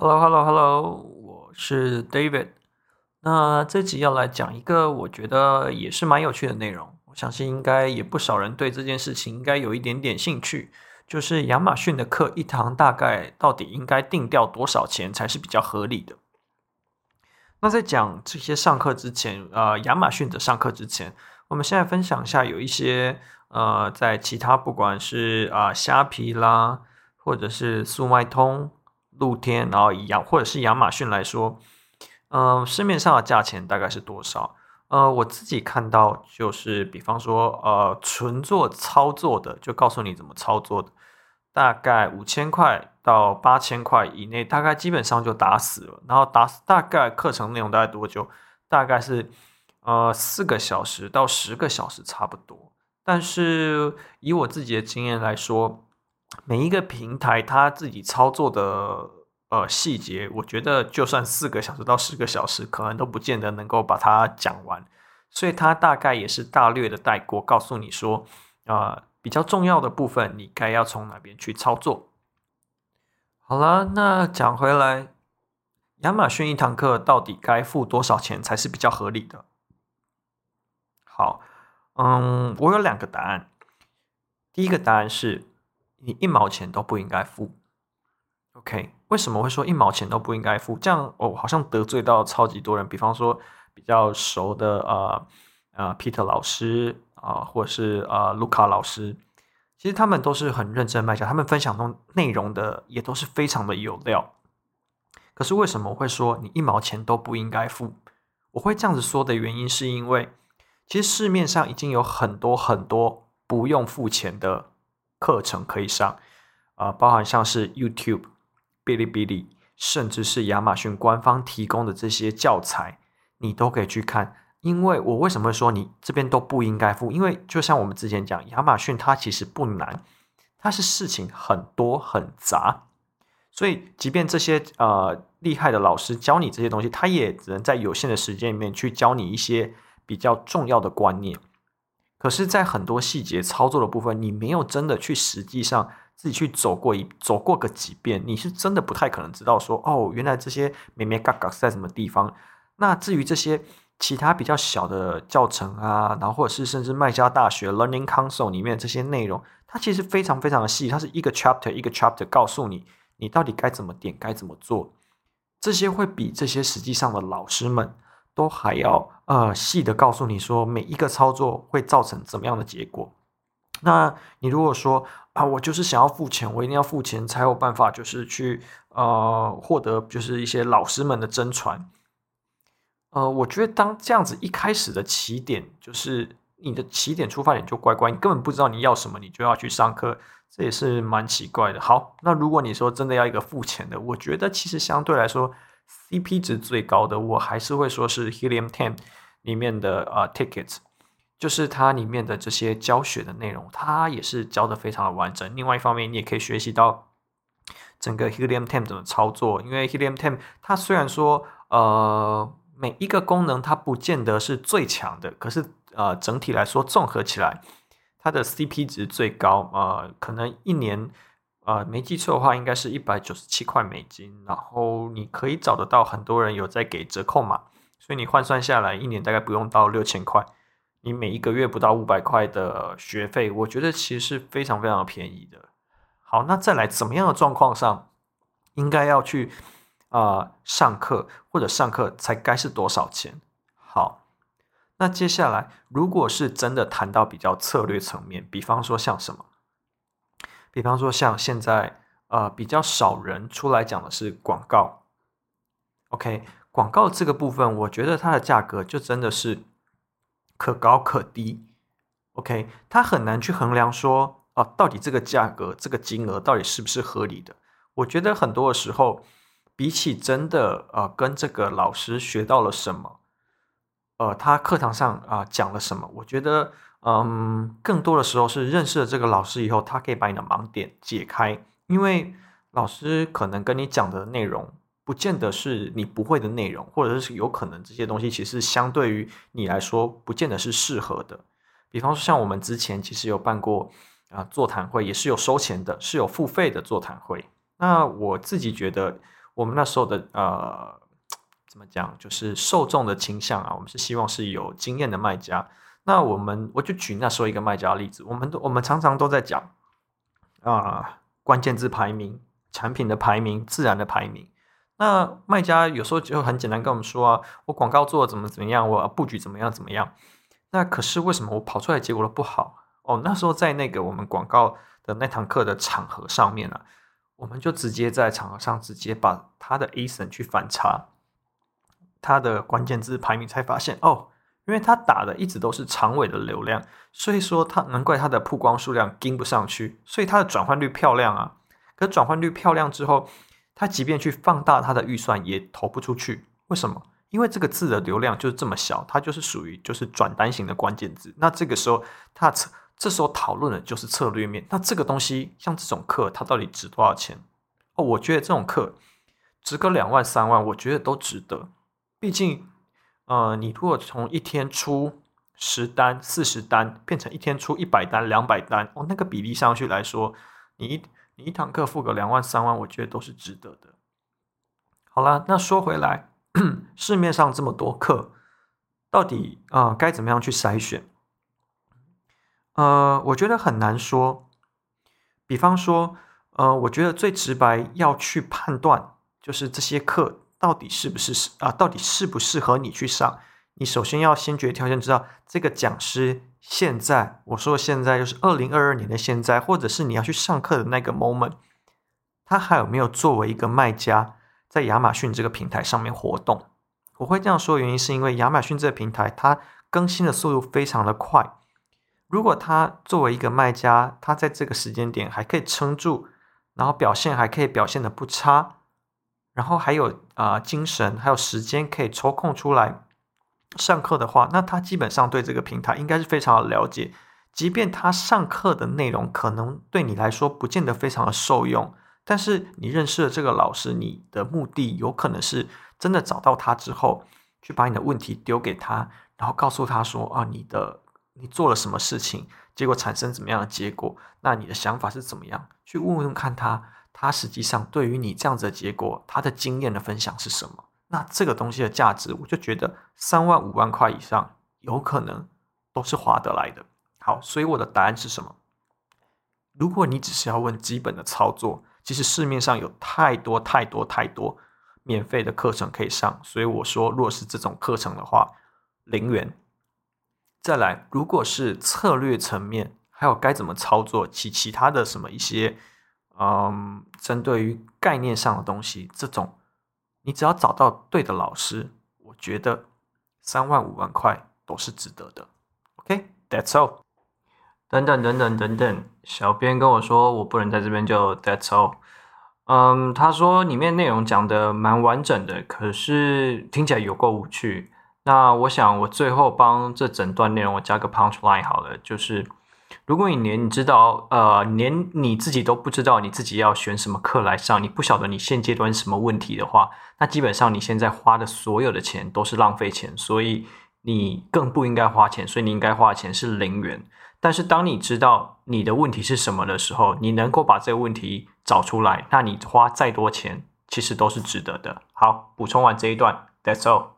Hello，Hello，Hello，我是 David。那这集要来讲一个我觉得也是蛮有趣的内容，我相信应该也不少人对这件事情应该有一点点兴趣，就是亚马逊的课一堂大概到底应该定调多少钱才是比较合理的？那在讲这些上课之前，呃，亚马逊的上课之前，我们现在分享一下有一些呃，在其他不管是啊、虾皮啦，或者是速卖通。露天，然后一样，或者是亚马逊来说，嗯、市面上的价钱大概是多少？呃，我自己看到就是，比方说，呃，纯做操作的，就告诉你怎么操作的，大概五千块到八千块以内，大概基本上就打死了。然后打死大概课程内容大概多久？大概是呃四个小时到十个小时差不多。但是以我自己的经验来说，每一个平台它自己操作的呃细节，我觉得就算四个小时到十个小时，可能都不见得能够把它讲完，所以它大概也是大略的带过，告诉你说，啊、比较重要的部分你该要从哪边去操作。好了，那讲回来，亚马逊一堂课到底该付多少钱才是比较合理的？好，嗯，我有两个答案，第一个答案是。你一毛钱都不应该付，OK？为什么会说一毛钱都不应该付？这样哦，好像得罪到超级多人。比方说比较熟的呃呃 Peter 老师啊、或者是呃卢卡老师，其实他们都是很认真卖家，他们分享中内容的也都是非常的有料。可是为什么会说你一毛钱都不应该付？我会这样子说的原因是因为，其实市面上已经有很多很多不用付钱的。课程可以上，啊、呃，包含像是 YouTube、哔哩哔哩，甚至是亚马逊官方提供的这些教材，你都可以去看。因为我为什么说你这边都不应该付？因为就像我们之前讲，亚马逊它其实不难，它是事情很多很杂，所以即便这些呃厉害的老师教你这些东西，他也只能在有限的时间里面去教你一些比较重要的观念。可是，在很多细节操作的部分，你没有真的去实际上自己去走过一走过个几遍，你是真的不太可能知道说，哦，原来这些眉眉角角是在什么地方。那至于这些其他比较小的教程啊，然后或者是甚至麦家大学 Learning Console 里面这些内容，它其实非常非常的细，它是一个 chapter 一个 chapter 告诉你，你到底该怎么点，该怎么做。这些会比这些实际上的老师们。都还要呃细的告诉你说每一个操作会造成怎么样的结果。那你如果说啊，我就是想要付钱，我一定要付钱才有办法，就是去呃获得就是一些老师们的真传。呃，我觉得当这样子一开始的起点，就是你的起点出发点就怪怪，你根本不知道你要什么，你就要去上课，这也是蛮奇怪的。好，那如果你说真的要一个付钱的，我觉得其实相对来说。CP 值最高的，我还是会说是 Helium Ten 里面的呃、tickets，就是它里面的这些教学的内容，它也是教的非常的完整。另外一方面，你也可以学习到整个 Helium Ten 怎么操作，因为 Helium Ten 它虽然说呃每一个功能它不见得是最强的，可是呃整体来说综合起来，它的 CP 值最高啊、呃，可能一年。呃，没记错的话，应该是一百九十七块美金。然后你可以找得到很多人有在给折扣码，所以你换算下来，一年大概不用到六千块。你每一个月不到五百块的学费，我觉得其实是非常非常便宜的。好，那再来怎么样的状况上应该要去啊、上课，或者上课才该是多少钱？好，那接下来如果是真的谈到比较策略层面，比方说像什么？比方说，像现在，呃，比较少人出来讲的是广告。OK，广告这个部分，我觉得它的价格就真的是可高可低。OK，它很难去衡量说，啊，到底这个价格、这个金额到底是不是合理的。我觉得很多的时候，比起真的，呃，跟这个老师学到了什么，呃，他课堂上啊，讲了什么，我觉得。嗯，更多的时候是认识了这个老师以后，他可以把你的盲点解开。因为老师可能跟你讲的内容，不见得是你不会的内容，或者是有可能这些东西其实相对于你来说，不见得是适合的。比方说，像我们之前其实有办过啊、座谈会，也是有收钱的，是有付费的座谈会。那我自己觉得，我们那时候的呃，怎么讲，就是受众的倾向啊，我们是希望是有经验的卖家。那我们我就举那时候一个卖家的例子，我们都我们常常都在讲啊、呃，关键字排名、产品的排名、自然的排名。那卖家有时候就很简单跟我们说啊，我广告做怎么怎么样，我布局怎么样怎么样。那可是为什么我跑出来结果都不好？哦，那时候在那个我们广告的那堂课的场合上面啊，我们就直接在场合上直接把他的 ASIN 去反查他的关键字排名，才发现哦，因为他打的一直都是长尾的流量，所以说他难怪他的曝光数量跟不上去，所以他的转换率漂亮啊。可转换率漂亮之后，他即便去放大他的预算也投不出去，为什么？因为这个字的流量就是这么小，它就是属于就是转单型的关键字。那这个时候，他这这时候讨论的就是策略面。那这个东西像这种课，它到底值多少钱？哦，我觉得这种课值个两万三万，我觉得都值得。毕竟，呃，你如果从一天出十单、四十单，变成一天出一百单、两百单，哦，那个比例上去来说，你一你一堂课付个两万三万，我觉得都是值得的。好了，那说回来，市面上这么多课，到底啊、呃、该怎么样去筛选？呃，我觉得很难说。比方说，呃，我觉得最直白要去判断，就是这些课到底是不是适啊，到底适不适合你去上。你首先要先决条件知道这个讲师。现在我说的现在就是二零二二年的现在，或者是你要去上课的那个 moment，他还有没有作为一个卖家在亚马逊这个平台上面活动？我会这样说的原因是因为亚马逊这个平台它更新的速度非常的快。如果他作为一个卖家，他在这个时间点还可以撑住，然后表现还可以表现的不差，然后还有啊、精神还有时间可以抽空出来。上课的话，那他基本上对这个平台应该是非常的了解。即便他上课的内容可能对你来说不见得非常的受用，但是你认识了这个老师，你的目的有可能是真的找到他之后，去把你的问题丢给他，然后告诉他说啊，你的你做了什么事情，结果产生怎么样的结果，那你的想法是怎么样？去问问看他，他实际上对于你这样子的结果，他的经验的分享是什么？那这个东西的价值，我就觉得三万五万块以上有可能都是划得来的。好，所以我的答案是什么？如果你只是要问基本的操作，其实市面上有太多太多太多免费的课程可以上。所以我说，若是这种课程的话，零元。再来，如果是策略层面，还有该怎么操作，其其他的什么一些，嗯，针对于概念上的东西，这种。你只要找到对的老师，我觉得三万五万块都是值得的。OK，That's all。等等等等等等，小编跟我说我不能在这边就 That's all。嗯，他说里面内容讲的蛮完整的，可是听起来有够无趣。那我想我最后帮这整段内容我加个 punch line 好了，就是。如果你连你知道，呃，连你自己都不知道你自己要选什么课来上，你不晓得你现阶段什么问题的话，那基本上你现在花的所有的钱都是浪费钱，所以你更不应该花钱，所以你应该花钱是零元。但是当你知道你的问题是什么的时候，你能够把这个问题找出来，那你花再多钱其实都是值得的。好，补充完这一段，That's all。